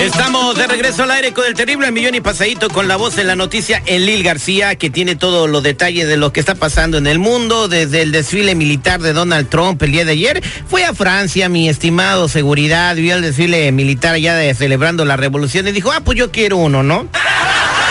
Estamos de regreso al aire con el terrible millón y pasadito con la voz en la noticia en Lil García, que tiene todos los detalles de lo que está pasando en el mundo, desde el desfile militar de Donald Trump el día de ayer. Fue a Francia, mi estimado seguridad, vio el desfile militar ya de, celebrando la revolución y dijo, ah, pues yo quiero uno, ¿no?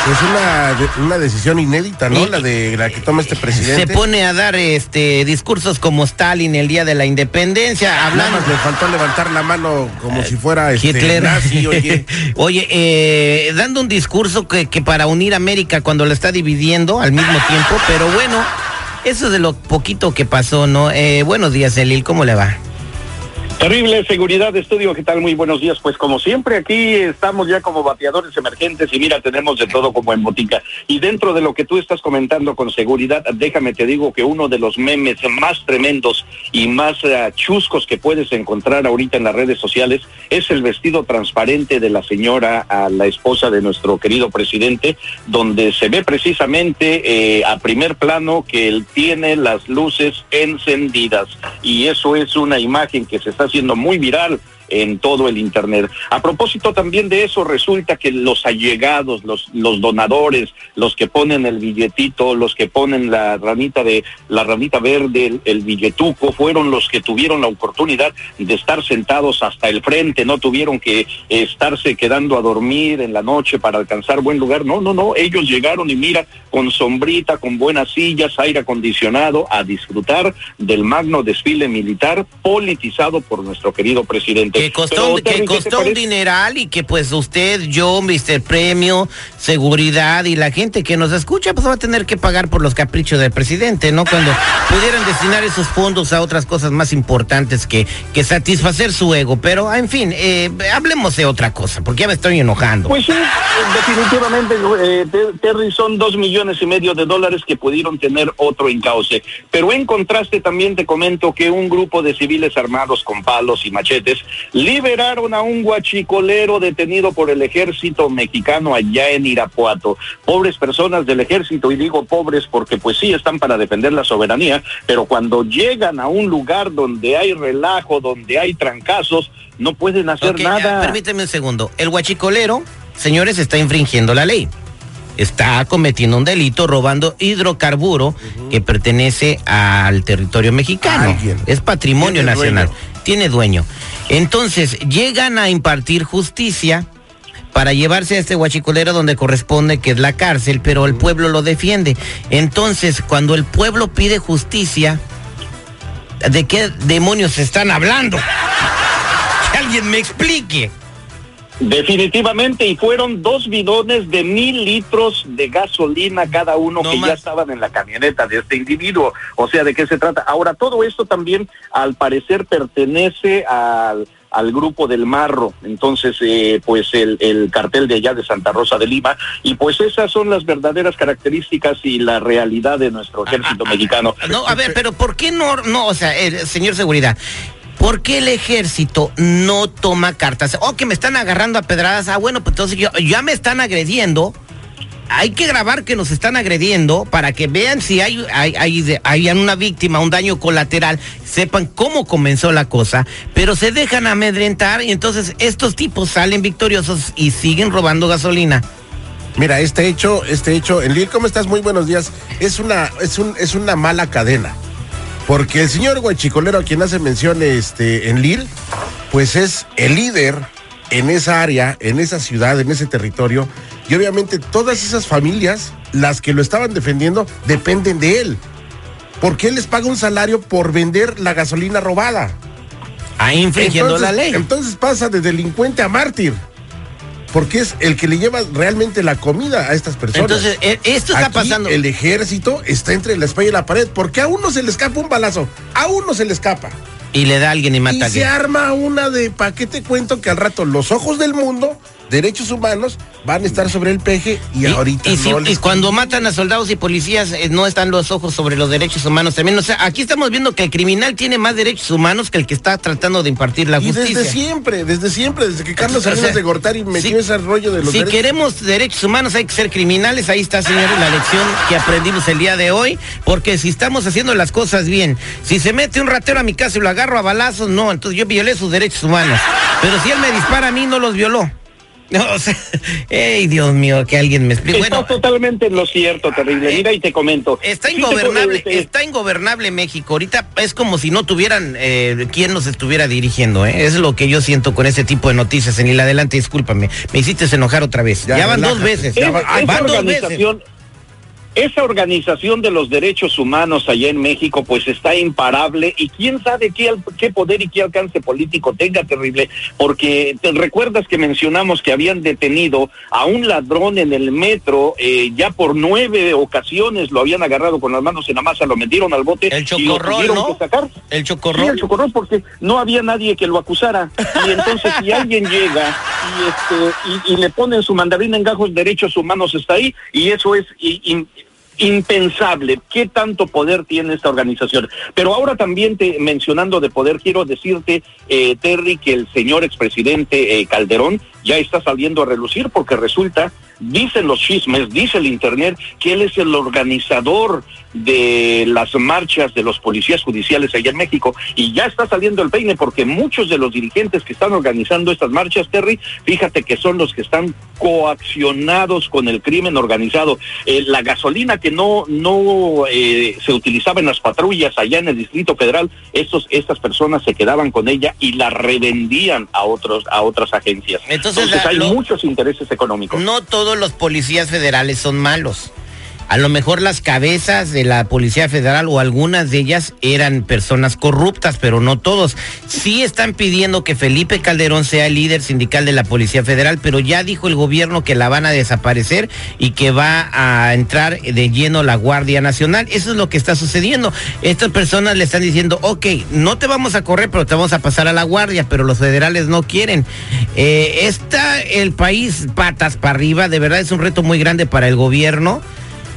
Es una, una decisión inédita, ¿no? la de la que toma este presidente. Se pone a dar este discursos como Stalin el día de la independencia. Hablamos, le faltó levantar la mano como si fuera este, Hitler. Nazi, oye. oye, eh, dando un discurso que, que para unir América cuando la está dividiendo al mismo tiempo, pero bueno, eso es de lo poquito que pasó, ¿no? Eh, buenos días, Elil, ¿cómo le va? Terrible seguridad de estudio, ¿qué tal? Muy buenos días. Pues como siempre aquí estamos ya como bateadores emergentes y mira, tenemos de todo como en botica. Y dentro de lo que tú estás comentando con seguridad, déjame te digo que uno de los memes más tremendos y más uh, chuscos que puedes encontrar ahorita en las redes sociales es el vestido transparente de la señora, la esposa de nuestro querido presidente, donde se ve precisamente eh, a primer plano que él tiene las luces encendidas. Y eso es una imagen que se está siendo muy viral en todo el Internet. A propósito también de eso, resulta que los allegados, los, donadores, los que ponen el billetito, los que ponen la ranita de la ranita verde, el, billetuco, fueron los que tuvieron la oportunidad de estar sentados hasta el frente, no tuvieron que estarse quedando a dormir en la noche para alcanzar buen lugar. No, no, no, ellos llegaron y mira, con sombrita, con buenas sillas, aire acondicionado, a disfrutar del magno desfile militar politizado por nuestro querido presidente. Que costó, que costó un dineral y que pues usted, yo, Mr. Premio, seguridad y la gente que nos escucha pues va a tener que pagar por los caprichos del presidente, ¿no? Cuando pudieran destinar esos fondos a otras cosas más importantes que, que satisfacer su ego. Pero, en fin, eh, hablemos de otra cosa, porque ya me estoy enojando. Pues sí, definitivamente, eh, Terry, son dos millones y medio de dólares que pudieron tener otro encauce. Pero en contraste también te comento que un grupo de civiles armados con palos y machetes liberaron a un guachicolero detenido por el ejército mexicano allá en Irapuato. Pobres personas del ejército, y digo pobres porque pues sí están para defender la soberanía, pero cuando llegan a un lugar donde hay relajo, donde hay trancazos, no pueden hacer nada. permíteme un segundo. El guachicolero, señores, está infringiendo la ley está cometiendo un delito robando hidrocarburo que pertenece al territorio mexicano. Es patrimonio nacional. Tiene dueño. Entonces, llegan a impartir justicia para llevarse a este guachicolero donde corresponde, que es la cárcel, pero el pueblo lo defiende. Entonces, cuando el pueblo pide justicia, ¿de qué demonios están hablando? Que alguien me explique. Definitivamente, y fueron dos bidones de mil litros de gasolina cada uno que ya estaban en la camioneta de este individuo. O sea, ¿de qué se trata? Ahora, todo esto también, al parecer, pertenece al al grupo del Marro, entonces eh, pues el, el, cartel de allá de Santa Rosa de Lima, y pues esas son las verdaderas características y la realidad de nuestro ejército ah, ah, mexicano. No, a ver, pero ¿por qué no, no, o sea, eh, señor seguridad, ¿Por qué el ejército no toma cartas? O oh, que me están agarrando a pedradas. Ah, bueno, pues entonces ya me están agrediendo. Hay que grabar que nos están agrediendo para que vean si hay, hay, una víctima, un daño colateral, sepan cómo comenzó la cosa, pero se dejan amedrentar y entonces estos tipos salen victoriosos y siguen robando gasolina. Mira, este hecho, este hecho, en ¿cómo estás? Muy buenos días. Es una, es un, es una mala cadena. Porque el señor Guachicolero, a quien hace mención este, en Lil, pues es el líder en esa área, en esa ciudad, en ese territorio. Y obviamente todas esas familias, las que lo estaban defendiendo, dependen de él. Porque él les paga un salario por vender la gasolina robada. Ahí infringiendo la ley. Entonces pasa de delincuente a mártir porque es el que le lleva realmente la comida a estas personas. Entonces, eh, esto está pasando. El ejército está entre la espalda y la pared, porque a uno se le escapa un balazo, a uno se le escapa. Y le da a alguien y mata y a se alguien. arma una de, ¿para qué te cuento que al rato los ojos del mundo, derechos humanos, van a estar sobre el peje y, ahorita y si- no y les- cuando matan a soldados y policías eh, no están los ojos sobre los derechos humanos también. O sea, aquí estamos viendo que el criminal tiene más derechos humanos que el que está tratando de impartir la Y justicia. desde siempre, desde siempre, desde que Carlos O sea, Salinas de Gortari metió si- ese rollo de los si derechos queremos derechos humanos hay que ser criminales, ahí está señores la lección que aprendimos el día de hoy, porque si estamos haciendo las cosas bien, si se mete un ratero a mi casa y lo agarro a balazos, no, entonces yo violé sus derechos humanos, pero si él me dispara a mí no los violó. No, o sea, ey, Dios mío, que alguien me explique. Bueno, totalmente en lo cierto, terrible. Mira y te comento. Está ingobernable, está ingobernable México. Ahorita es como si no tuvieran eh, quien nos estuviera dirigiendo. ¿eh? Es lo que yo siento con ese tipo de noticias. En el adelante, discúlpame. Me hiciste enojar otra vez. Ya, Ya, van dos relájate. veces. Es- Ya va- esa van dos veces. Esa organización de los derechos humanos allá en México, pues está imparable y quién sabe qué, qué poder y qué alcance político tenga terrible, porque te recuerdas que mencionamos que habían detenido a un ladrón en el metro, eh, ya por nueve ocasiones lo habían agarrado con las manos en la masa, lo metieron al bote El y lo tuvieron ¿no? que sacar. El Sí, chocorrol. el chocorrol, porque no había nadie que lo acusara. Y entonces, si alguien llega y, este, y, y le ponen su mandarina en gajos, derechos humanos está ahí, y eso es impensable. ¿Qué tanto poder tiene esta organización? Pero ahora también, te, mencionando de poder, quiero decirte, eh, Terry, que el señor expresidente eh, Calderón ya está saliendo a relucir porque resulta, dicen los chismes, dice el Internet, que él es el organizador de las marchas de los policías judiciales allá en México y ya está saliendo el peine porque muchos de los dirigentes que están organizando estas marchas, Terry, fíjate que son los que están coaccionados con el crimen organizado. Eh, la gasolina que no, no eh, se utilizaba en las patrullas allá en el Distrito Federal, estos, estas personas se quedaban con ella y la revendían a otros, a otras agencias. Entonces, hay lo- muchos intereses económicos. No todos los policías federales son malos. A lo mejor las cabezas de la Policía Federal o algunas de ellas eran personas corruptas, pero no todos. Sí están pidiendo que Felipe Calderón sea el líder sindical de la Policía Federal, pero ya dijo el gobierno que la van a desaparecer y que va a entrar de lleno la Guardia Nacional. Eso es lo que está sucediendo. Estas personas le están diciendo, ok, no te vamos a correr, pero te vamos a pasar a la Guardia, pero los federales no quieren. Eh, está el país patas para arriba, de verdad es un reto muy grande para el gobierno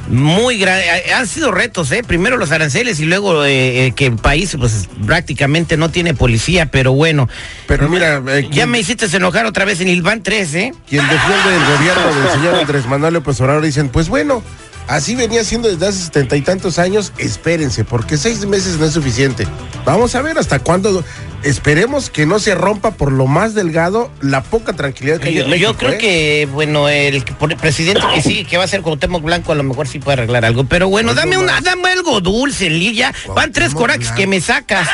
muy grande. Han sido retos, ¿eh? Primero los aranceles y luego eh, eh, que el país pues prácticamente no tiene policía, pero bueno. Pero mira, eh, Ya me hiciste enojar otra vez en el van 3, ¿eh? quien defiende el gobierno del señor Andrés Manuel López Obrador dicen, pues bueno, así venía siendo desde hace setenta y tantos años, espérense, porque seis meses no es suficiente. Vamos a ver hasta cuándo. Esperemos que no se rompa por lo más delgado la poca tranquilidad que hay Yo, en México. yo creo ¿eh? que, bueno, el, presidente que sí, que va a ser Cuauhtémoc Blanco, a lo mejor sí puede arreglar algo. Pero bueno, Pues dame una, dame algo dulce, Lilla. Van tres corajes que me sacas.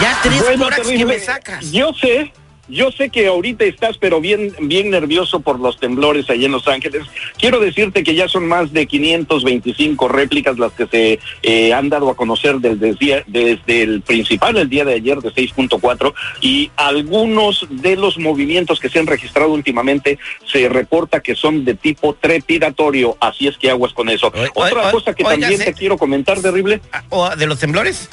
Ya tres Bueno, corajes que me sacas. Yo sé, yo sé que ahorita estás, pero bien, bien nervioso por los temblores allá en Los Ángeles. Quiero decirte que ya son más de 525 réplicas las que se eh, han dado a conocer desde, el día- desde el principal, el día de ayer de 6.4, y algunos de los movimientos que se han registrado últimamente se reporta que son de tipo trepidatorio, así es que aguas con eso. Otra cosa que también te quiero comentar, terrible. Ah, ¿O de los temblores?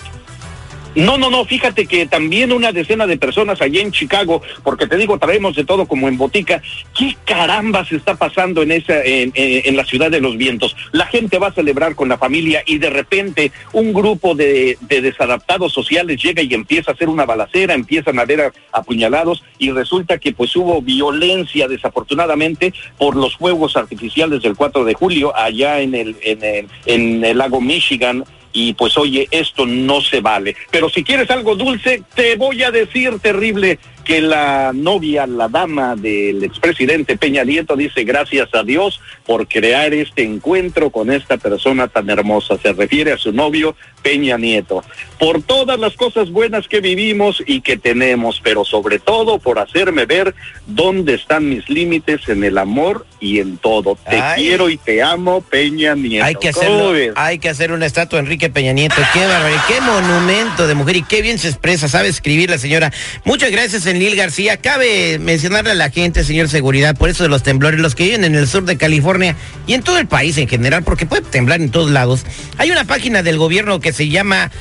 No, no, no, fíjate que también una decena de personas allá en Chicago, porque te digo, traemos de todo como en botica, ¿qué caramba se está pasando en esa, en, la ciudad de los vientos? La gente va a celebrar con la familia y de repente un grupo de, de desadaptados sociales llega y empieza a hacer una balacera, empiezan a a- apuñalados y resulta que pues hubo violencia desafortunadamente por los fuegos artificiales del 4 de julio allá en el, en el, en el lago Michigan y pues oye, esto no se vale. Pero si quieres algo dulce, te voy a decir terrible que la novia, la dama del expresidente Peña Nieto dice gracias a Dios por crear este encuentro con esta persona tan hermosa. Se refiere a su novio Peña Nieto. Por todas las cosas buenas que vivimos y que tenemos, pero sobre todo por hacerme ver dónde están mis límites en el amor y en todo. Te Ay. quiero y te amo, Peña Nieto. Hay que ¿Cómo hacerlo, ves? hay que hacer una estatua Enrique Peña Nieto. Qué barbaridad, qué monumento de mujer y qué bien se expresa, sabe escribir la señora. Muchas gracias, Enlil García. Cabe mencionarle a la gente, señor Seguridad, por eso de los temblores, los que viven en el sur de California y en todo el país en general, porque puede temblar en todos lados. Hay una página del gobierno que se llama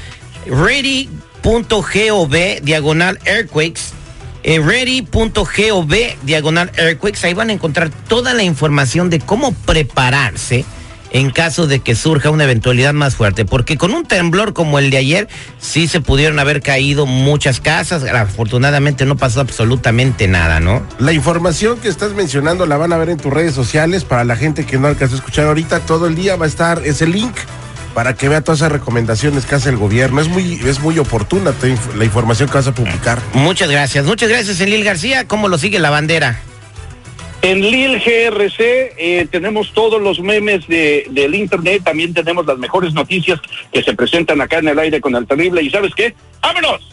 Ready ready.gov diagonal earthquakes. Eh, ready.gov diagonal earthquakes. Ahí van a encontrar toda la información de cómo prepararse en caso de que surja una eventualidad más fuerte, porque con un temblor como el de ayer sí se pudieron haber caído muchas casas, afortunadamente no pasó absolutamente nada, ¿no? La información que estás mencionando la van a ver en tus redes sociales para la gente que no alcanzó a escuchar ahorita, todo el día va a estar ese link para que vea todas esas recomendaciones que hace el gobierno. Es muy, es muy oportuna la información que vas a publicar. Muchas gracias, muchas gracias, Elil García. ¿Cómo lo sigue la bandera? En Lil GRC eh, tenemos todos los memes de, del internet, también tenemos las mejores noticias que se presentan acá en el aire con el terrible. ¿Y sabes qué? ¡Vámonos!